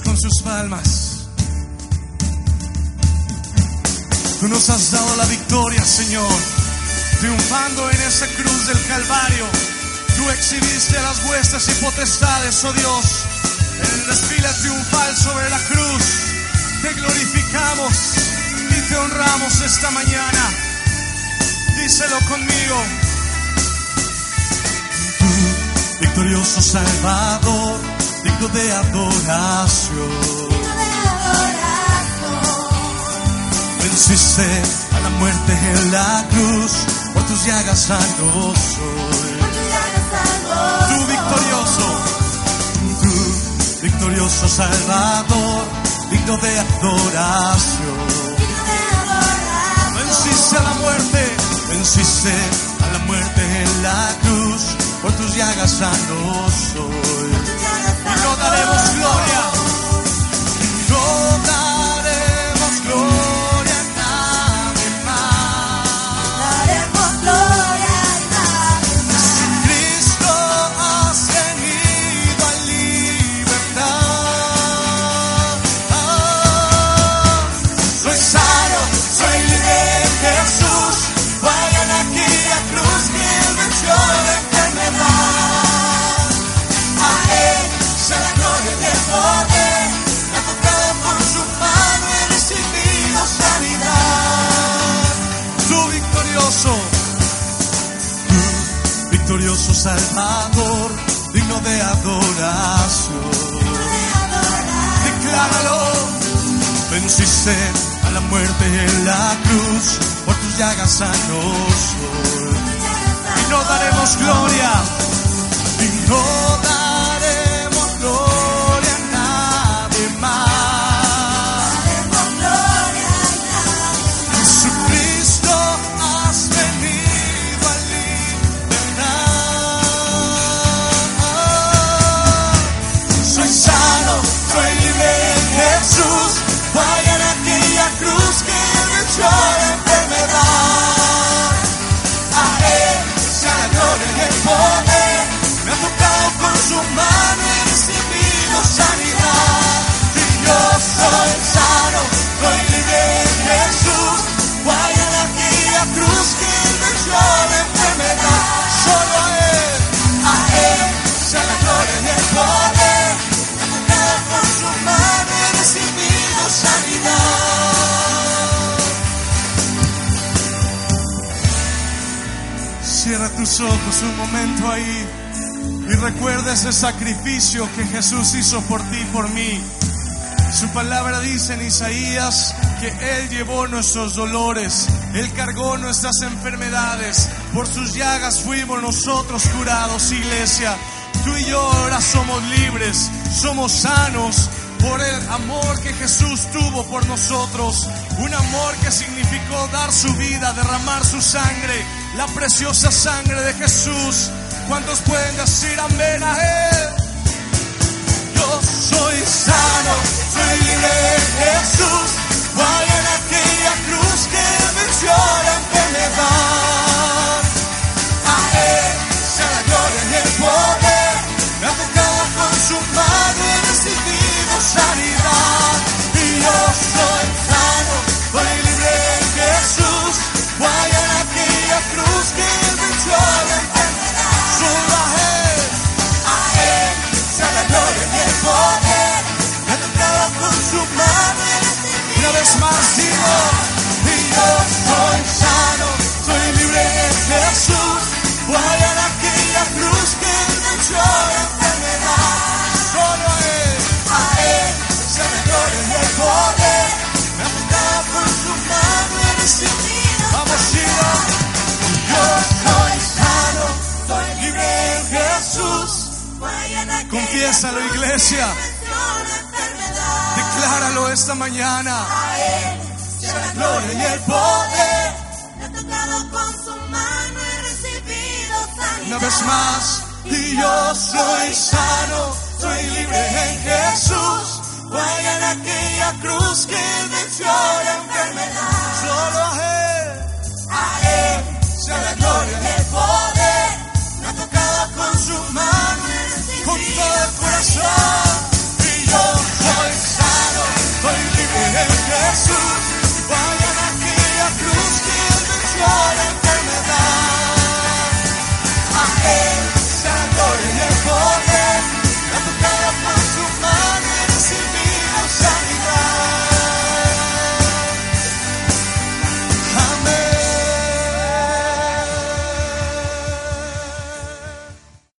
Con sus palmas. Tú nos has dado la victoria, Señor, triunfando en esa cruz del Calvario. Tú exhibiste las huestes y potestades, oh Dios, en el desfile triunfal sobre la cruz. Te glorificamos y te honramos esta mañana. Díselo conmigo. Tú, victorioso Salvador, digno de adoración. Venciste a la muerte en la cruz, por tus llagas salvo soy. Tú victorioso, tú victorioso Salvador, digno de adoración. Venciste a la muerte, venciste a la muerte en la cruz, por tus llagas sano soy. Victorioso Salvador, digno de adoración. Decláralo, venciste a la muerte en la cruz, por tus llagas sanos. Y no daremos gloria, y no daremos cruz que venció la Cierra tus ojos un momento ahí y recuerda ese sacrificio que Jesús hizo por ti y por mí. Su palabra dice en Isaías que Él llevó nuestros dolores, Él cargó nuestras enfermedades, por sus llagas fuimos nosotros curados, iglesia. Tú y yo ahora somos libres, somos sanos por el amor que Jesús tuvo por nosotros, un amor que significó dar su vida, derramar su sangre, la preciosa sangre de Jesús. ¿Cuántos pueden decir amén a Él? Yo soy sano, soy libre en Jesús. Confiésalo, iglesia. Decláralo esta mañana. Sea la gloria y el poder. Me ha tocado con su mano y recibido sanidad. Una vez más, y yo soy sano, soy libre en Jesús. Vayan a aquella cruz que el poder.